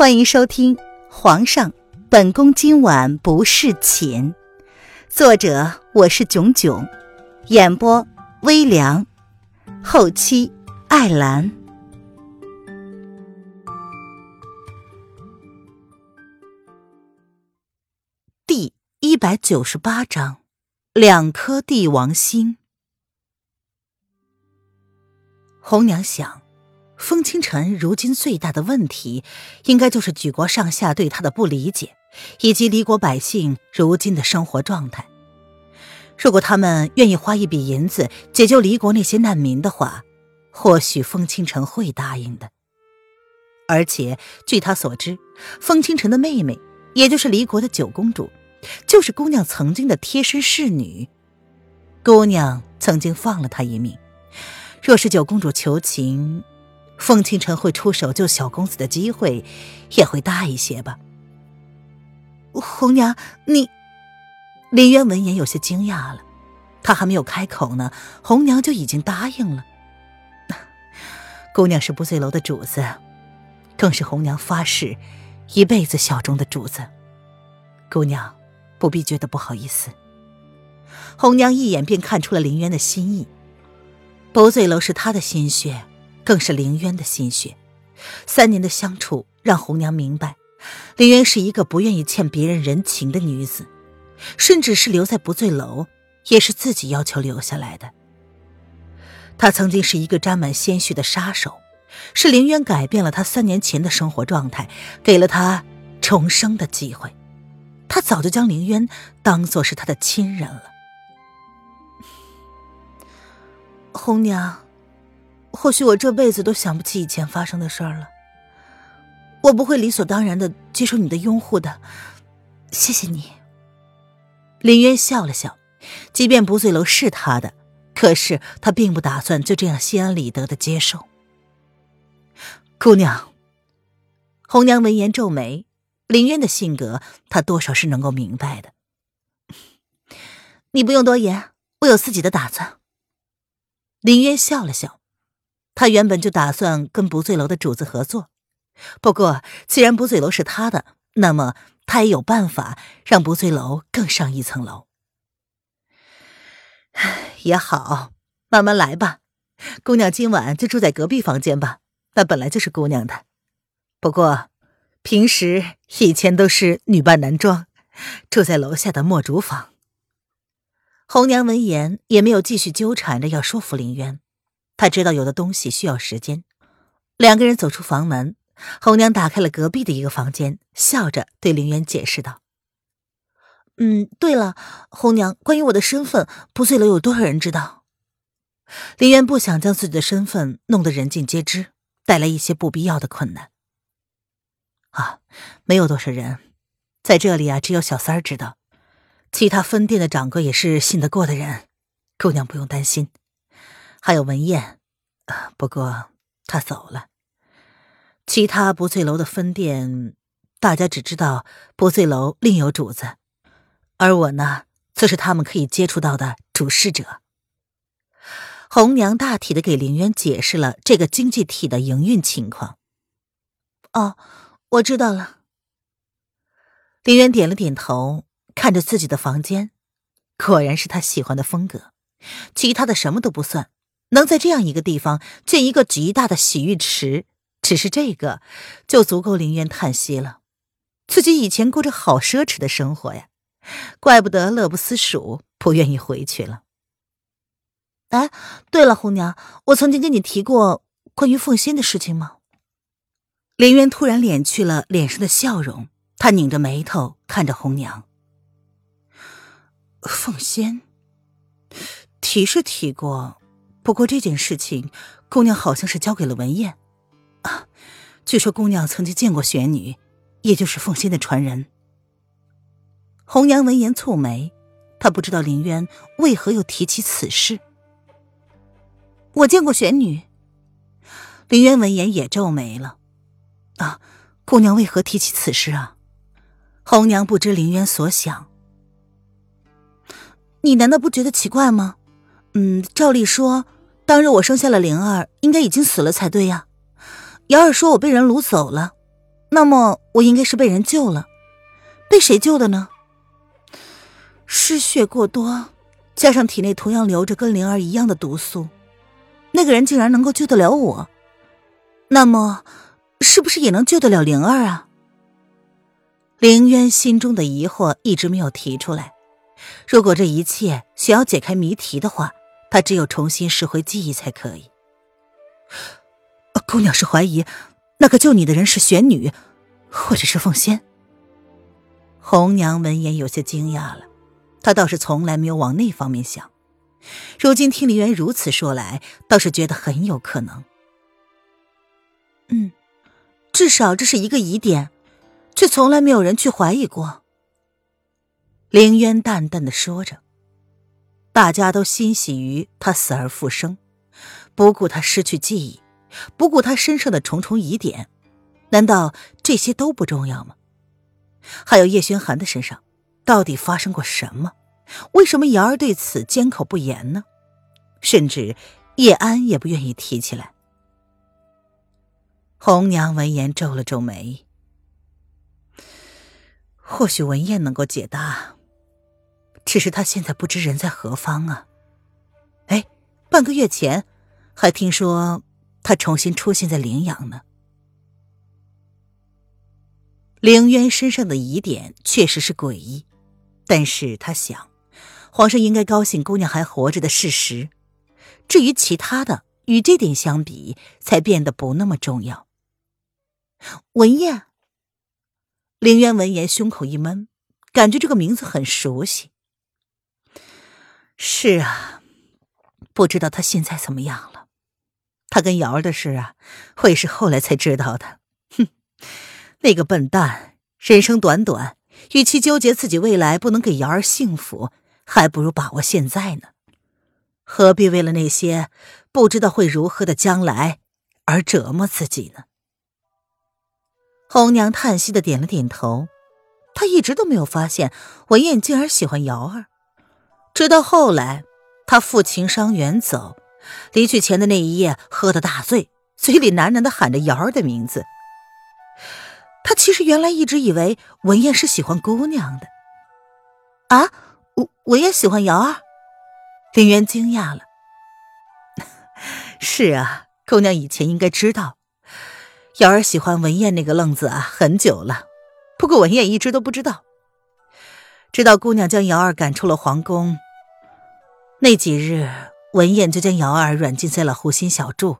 欢迎收听《皇上，本宫今晚不侍寝》，作者我是囧囧，演播微凉，后期艾兰。第一百九十八章，两颗帝王心。红娘想。风清晨如今最大的问题，应该就是举国上下对他的不理解，以及离国百姓如今的生活状态。如果他们愿意花一笔银子解救离国那些难民的话，或许风清晨会答应的。而且据他所知，风清晨的妹妹，也就是离国的九公主，就是姑娘曾经的贴身侍女。姑娘曾经放了他一命，若是九公主求情。凤倾城会出手救小公子的机会也会大一些吧？红娘，你……林渊闻言有些惊讶了，他还没有开口呢，红娘就已经答应了。姑娘是不醉楼的主子，更是红娘发誓一辈子效忠的主子。姑娘不必觉得不好意思。红娘一眼便看出了林渊的心意，不醉楼是他的心血。更是凌渊的心血。三年的相处让红娘明白，凌渊是一个不愿意欠别人人情的女子，甚至是留在不醉楼，也是自己要求留下来的。他曾经是一个沾满鲜血的杀手，是凌渊改变了他三年前的生活状态，给了他重生的机会。他早就将凌渊当做是他的亲人了。红娘。或许我这辈子都想不起以前发生的事儿了。我不会理所当然的接受你的拥护的，谢谢你。林渊笑了笑，即便不醉楼是他的，可是他并不打算就这样心安理得的接受。姑娘，红娘闻言皱眉，林渊的性格她多少是能够明白的。你不用多言，我有自己的打算。林渊笑了笑。他原本就打算跟不醉楼的主子合作，不过既然不醉楼是他的，那么他也有办法让不醉楼更上一层楼。也好，慢慢来吧。姑娘今晚就住在隔壁房间吧，那本来就是姑娘的。不过平时以前都是女扮男装，住在楼下的墨竹房。红娘闻言也没有继续纠缠着要说服林渊。他知道有的东西需要时间。两个人走出房门，红娘打开了隔壁的一个房间，笑着对林渊解释道：“嗯，对了，红娘，关于我的身份，不醉楼有多少人知道？”林渊不想将自己的身份弄得人尽皆知，带来一些不必要的困难。啊，没有多少人，在这里啊，只有小三儿知道，其他分店的掌柜也是信得过的人，姑娘不用担心。还有文燕，不过他走了。其他不醉楼的分店，大家只知道不醉楼另有主子，而我呢，则是他们可以接触到的主事者。红娘大体的给林渊解释了这个经济体的营运情况。哦，我知道了。林渊点了点头，看着自己的房间，果然是他喜欢的风格，其他的什么都不算。能在这样一个地方建一个极大的洗浴池，只是这个就足够林渊叹息了。自己以前过着好奢侈的生活呀，怪不得乐不思蜀，不愿意回去了。哎，对了，红娘，我曾经跟你提过关于凤仙的事情吗？林渊突然敛去了脸上的笑容，他拧着眉头看着红娘。凤仙，提是提过。不过这件事情，姑娘好像是交给了文燕，啊，据说姑娘曾经见过玄女，也就是凤仙的传人。红娘闻言蹙眉，她不知道林渊为何又提起此事。我见过玄女。林渊闻言也皱眉了，啊，姑娘为何提起此事啊？红娘不知林渊所想，你难道不觉得奇怪吗？嗯，照理说，当日我生下了灵儿，应该已经死了才对呀。瑶儿说我被人掳走了，那么我应该是被人救了，被谁救的呢？失血过多，加上体内同样流着跟灵儿一样的毒素，那个人竟然能够救得了我，那么是不是也能救得了灵儿啊？凌渊心中的疑惑一直没有提出来。如果这一切想要解开谜题的话，他只有重新拾回记忆才可以。姑娘是怀疑那个救你的人是玄女，或者是凤仙。红娘闻言有些惊讶了，她倒是从来没有往那方面想，如今听林渊如此说来，倒是觉得很有可能。嗯，至少这是一个疑点，却从来没有人去怀疑过。凌渊淡淡的说着，大家都欣喜于他死而复生，不顾他失去记忆。不顾他身上的重重疑点，难道这些都不重要吗？还有叶轩寒的身上，到底发生过什么？为什么瑶儿对此缄口不言呢？甚至叶安也不愿意提起来。红娘闻言皱了皱眉，或许文燕能够解答，只是他现在不知人在何方啊。哎，半个月前还听说。他重新出现在陵阳呢。凌渊身上的疑点确实是诡异，但是他想，皇上应该高兴姑娘还活着的事实。至于其他的，与这点相比，才变得不那么重要。文燕，凌渊闻言胸口一闷，感觉这个名字很熟悉。是啊，不知道他现在怎么样了。他跟瑶儿的事啊，我也是后来才知道的。哼，那个笨蛋，人生短短，与其纠结自己未来不能给瑶儿幸福，还不如把握现在呢。何必为了那些不知道会如何的将来而折磨自己呢？红娘叹息的点了点头。她一直都没有发现文燕竟然喜欢瑶儿，直到后来，他负情伤远走。离去前的那一夜，喝得大醉，嘴里喃喃的喊着瑶儿的名字。他其实原来一直以为文燕是喜欢姑娘的。啊，文文燕喜欢瑶儿？林渊惊讶了。是啊，姑娘以前应该知道，瑶儿喜欢文燕那个愣子啊，很久了。不过文燕一直都不知道，直到姑娘将瑶儿赶出了皇宫，那几日。文燕就将瑶儿软禁在了湖心小筑，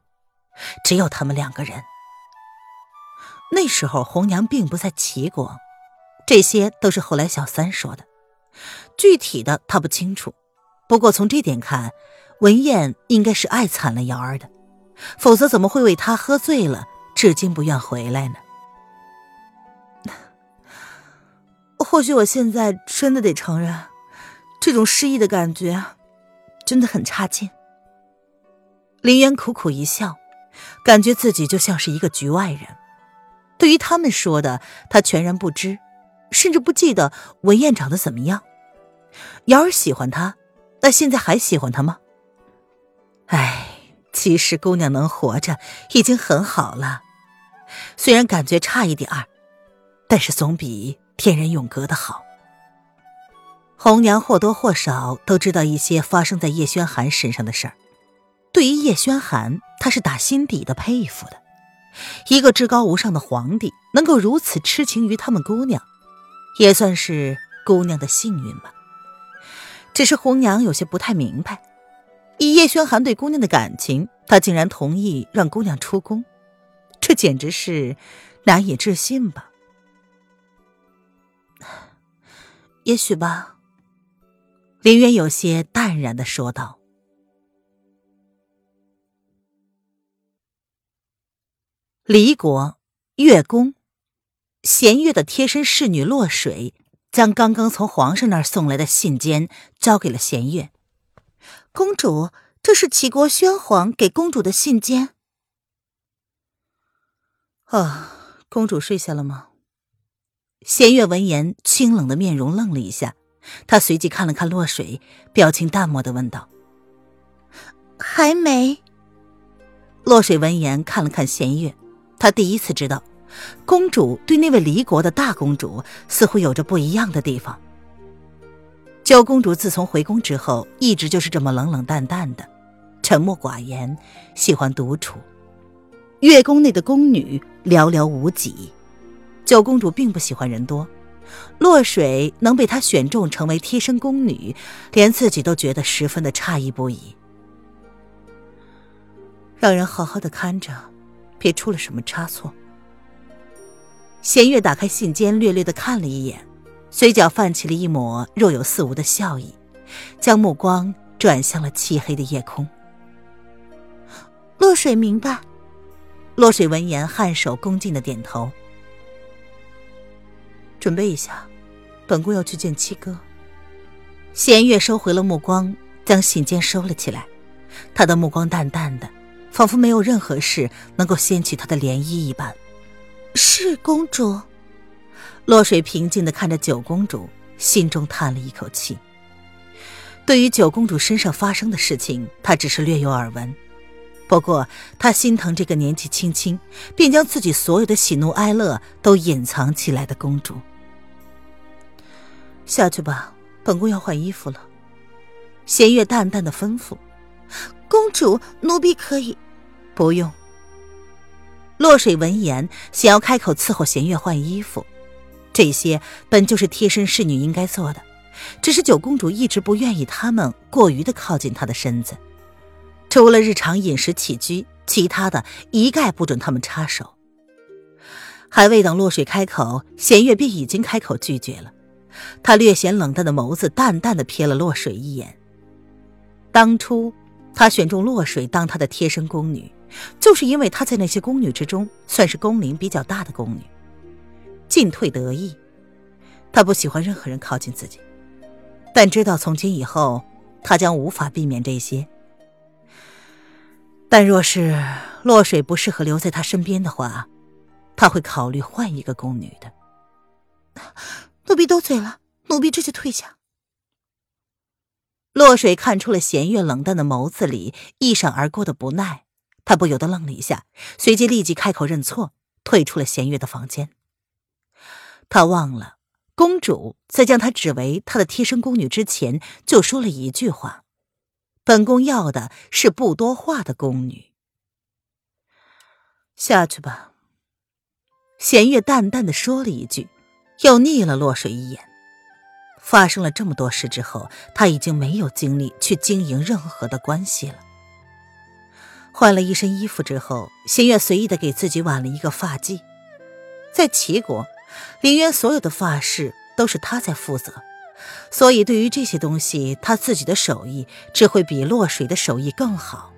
只有他们两个人。那时候红娘并不在齐国，这些都是后来小三说的，具体的他不清楚。不过从这点看，文燕应该是爱惨了瑶儿的，否则怎么会为他喝醉了，至今不愿回来呢？或许我现在真的得承认，这种失忆的感觉。真的很差劲。林渊苦苦一笑，感觉自己就像是一个局外人。对于他们说的，他全然不知，甚至不记得文燕长得怎么样。瑶儿喜欢他，那现在还喜欢他吗？唉，其实姑娘能活着已经很好了，虽然感觉差一点儿，但是总比天人永隔的好。红娘或多或少都知道一些发生在叶轩寒身上的事儿。对于叶轩寒，她是打心底的佩服的。一个至高无上的皇帝能够如此痴情于他们姑娘，也算是姑娘的幸运吧。只是红娘有些不太明白，以叶轩寒对姑娘的感情，他竟然同意让姑娘出宫，这简直是难以置信吧？也许吧。林渊有些淡然的说道：“离国月宫，弦月的贴身侍女落水将刚刚从皇上那儿送来的信笺交给了弦月。公主，这是齐国宣皇给公主的信笺。啊，公主睡下了吗？”弦月闻言，清冷的面容愣了一下。他随即看了看落水，表情淡漠的问道：“还没。”落水闻言看了看弦月，他第一次知道公主对那位离国的大公主似乎有着不一样的地方。九公主自从回宫之后，一直就是这么冷冷淡淡的，沉默寡言，喜欢独处。月宫内的宫女寥寥无几，九公主并不喜欢人多。落水能被她选中成为贴身宫女，连自己都觉得十分的诧异不已。让人好好的看着，别出了什么差错。弦月打开信笺，略略的看了一眼，嘴角泛起了一抹若有似无的笑意，将目光转向了漆黑的夜空。落水明白。落水闻言，颔首恭敬的点头。准备一下，本宫要去见七哥。弦月收回了目光，将信笺收了起来。他的目光淡淡的，仿佛没有任何事能够掀起他的涟漪一般。是公主。落水平静的看着九公主，心中叹了一口气。对于九公主身上发生的事情，他只是略有耳闻。不过，他心疼这个年纪轻轻便将自己所有的喜怒哀乐都隐藏起来的公主。下去吧，本宫要换衣服了。弦月淡淡的吩咐：“公主，奴婢可以。”不用。落水闻言，想要开口伺候弦月换衣服，这些本就是贴身侍女应该做的，只是九公主一直不愿意他们过于的靠近她的身子，除了日常饮食起居，其他的一概不准他们插手。还未等落水开口，弦月便已经开口拒绝了。他略显冷淡的眸子淡淡的瞥了洛水一眼。当初他选中洛水当他的贴身宫女，就是因为她在那些宫女之中算是宫龄比较大的宫女，进退得意。他不喜欢任何人靠近自己，但知道从今以后他将无法避免这些。但若是洛水不适合留在他身边的话，他会考虑换一个宫女的。奴婢多嘴了，奴婢这就退下。洛水看出了弦月冷淡的眸子里一闪而过的不耐，他不由得愣了一下，随即立即开口认错，退出了弦月的房间。他忘了，公主在将他指为他的贴身宫女之前，就说了一句话：“本宫要的是不多话的宫女。”下去吧。弦月淡淡的说了一句。又睨了洛水一眼。发生了这么多事之后，他已经没有精力去经营任何的关系了。换了一身衣服之后，新月随意的给自己挽了一个发髻。在齐国，林渊所有的发饰都是他在负责，所以对于这些东西，他自己的手艺只会比洛水的手艺更好。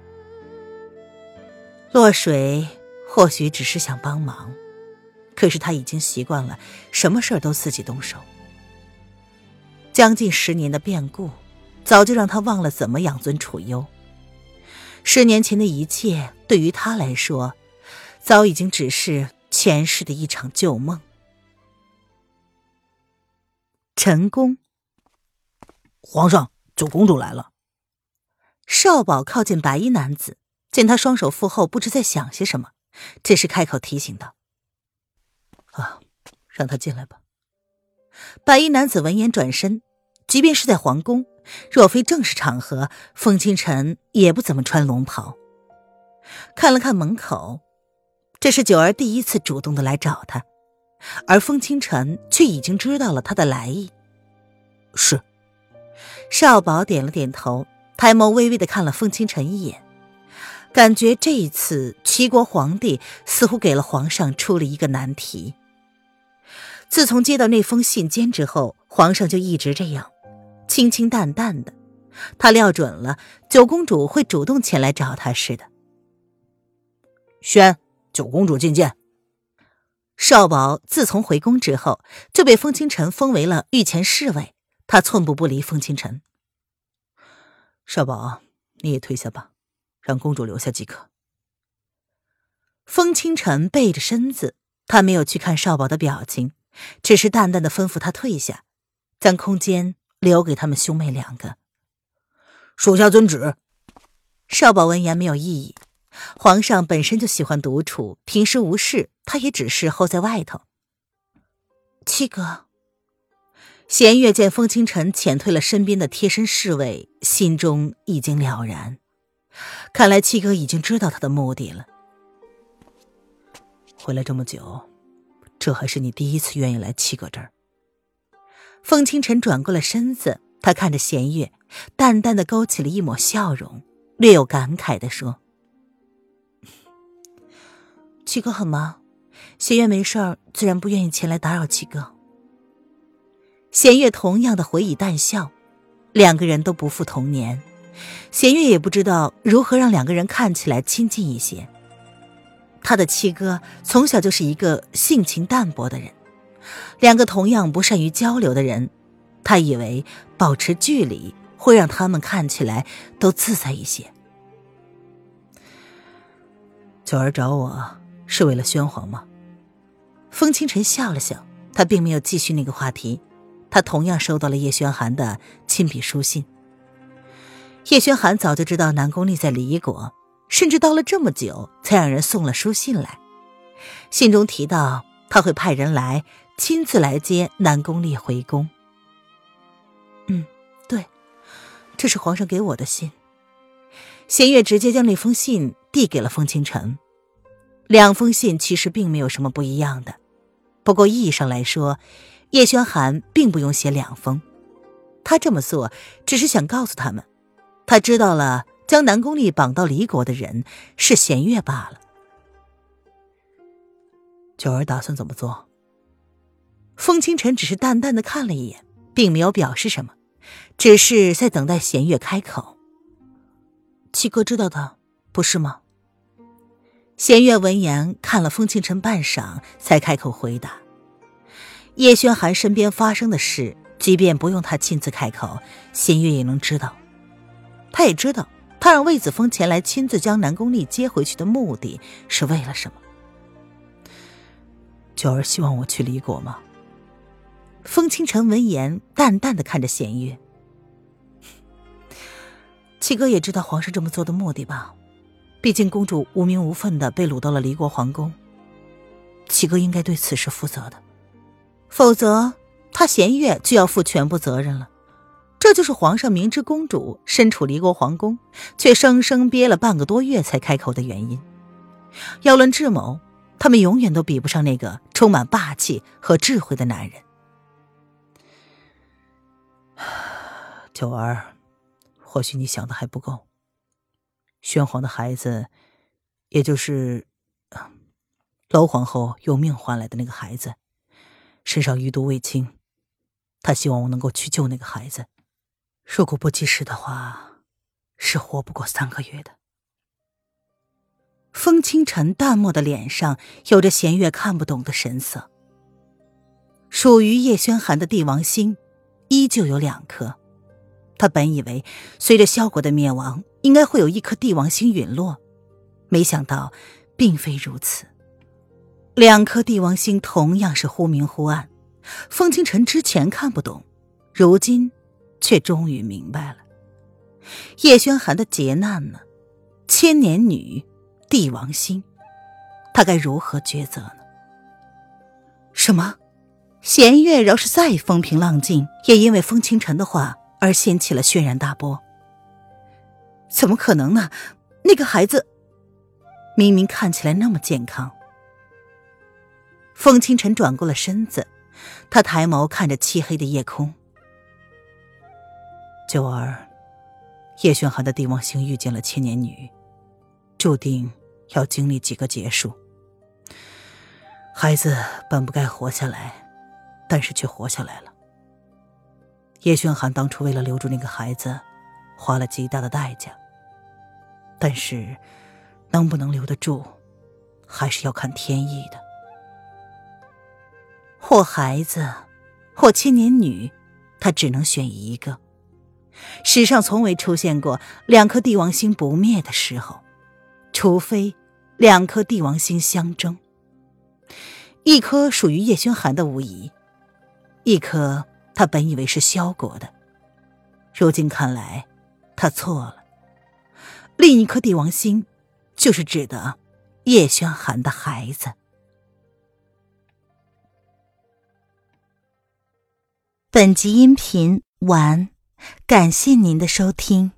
落水或许只是想帮忙。可是他已经习惯了什么事儿都自己动手。将近十年的变故，早就让他忘了怎么养尊处优。十年前的一切，对于他来说，早已经只是前世的一场旧梦。陈宫，皇上，九公主来了。少保靠近白衣男子，见他双手负后，不知在想些什么，这时开口提醒道。啊，让他进来吧。白衣男子闻言转身，即便是在皇宫，若非正式场合，风清晨也不怎么穿龙袍。看了看门口，这是九儿第一次主动的来找他，而风清晨却已经知道了他的来意。是，少保点了点头，抬眸微微的看了风清晨一眼，感觉这一次齐国皇帝似乎给了皇上出了一个难题。自从接到那封信笺之后，皇上就一直这样，清清淡淡的。他料准了九公主会主动前来找他似的。宣九公主觐见。少保自从回宫之后，就被风清晨封为了御前侍卫，他寸步不离风清晨。少保，你也退下吧，让公主留下即可。风清晨背着身子，他没有去看少保的表情。只是淡淡的吩咐他退下，将空间留给他们兄妹两个。属下遵旨。少保闻言没有异议，皇上本身就喜欢独处，平时无事，他也只是候在外头。七哥，弦月见风清晨遣退了身边的贴身侍卫，心中已经了然。看来七哥已经知道他的目的了。回来这么久，这还是你第一次愿意来七哥这儿。风清晨转过了身子，他看着弦月，淡淡的勾起了一抹笑容，略有感慨的说：“七哥很忙，弦月没事儿，自然不愿意前来打扰七哥。”弦月同样的回以淡笑，两个人都不复童年，弦月也不知道如何让两个人看起来亲近一些。他的七哥从小就是一个性情淡薄的人，两个同样不善于交流的人，他以为保持距离会让他们看起来都自在一些。九儿找我是为了宣皇吗？风清晨笑了笑，他并没有继续那个话题。他同样收到了叶轩寒的亲笔书信。叶轩寒早就知道南宫丽在离国。甚至到了这么久，才让人送了书信来。信中提到他会派人来亲自来接南宫烈回宫。嗯，对，这是皇上给我的信。弦月直接将那封信递给了风清晨。两封信其实并没有什么不一样的，不过意义上来说，叶轩寒并不用写两封，他这么做只是想告诉他们，他知道了。将南宫丽绑到离国的人是弦月罢了。九儿打算怎么做？风清晨只是淡淡的看了一眼，并没有表示什么，只是在等待弦月开口。七哥知道的，不是吗？弦月闻言看了风清晨半晌，才开口回答：“叶轩寒身边发生的事，即便不用他亲自开口，弦月也能知道。他也知道。”他让魏子峰前来亲自将南宫丽接回去的目的是为了什么？九儿希望我去离国吗？风清晨闻言，淡淡的看着弦月。七哥也知道皇上这么做的目的吧？毕竟公主无名无分的被掳到了离国皇宫，七哥应该对此事负责的，否则他弦月就要负全部责任了。这就是皇上明知公主身处离国皇宫，却生生憋了半个多月才开口的原因。要论智谋，他们永远都比不上那个充满霸气和智慧的男人。九儿，或许你想的还不够。宣皇的孩子，也就是娄皇后用命换来的那个孩子，身上余毒未清，他希望我能够去救那个孩子。如果不及时的话，是活不过三个月的。风清晨淡漠的脸上有着弦月看不懂的神色。属于叶轩寒的帝王星，依旧有两颗。他本以为随着萧国的灭亡，应该会有一颗帝王星陨落，没想到并非如此。两颗帝王星同样是忽明忽暗。风清晨之前看不懂，如今。却终于明白了，叶轩寒的劫难呢？千年女，帝王心，他该如何抉择呢？什么？弦月饶是再风平浪静，也因为风清晨的话而掀起了轩然大波。怎么可能呢？那个孩子明明看起来那么健康。风清晨转过了身子，他抬眸看着漆黑的夜空。九儿，叶轩寒的帝王星遇见了千年女，注定要经历几个劫数。孩子本不该活下来，但是却活下来了。叶轩寒当初为了留住那个孩子，花了极大的代价。但是，能不能留得住，还是要看天意的。或孩子，或千年女，他只能选一个。史上从未出现过两颗帝王星不灭的时候，除非两颗帝王星相争。一颗属于叶轩寒的无疑，一颗他本以为是萧国的，如今看来他错了。另一颗帝王星就是指的叶轩寒的孩子。本集音频完，感谢您的收听。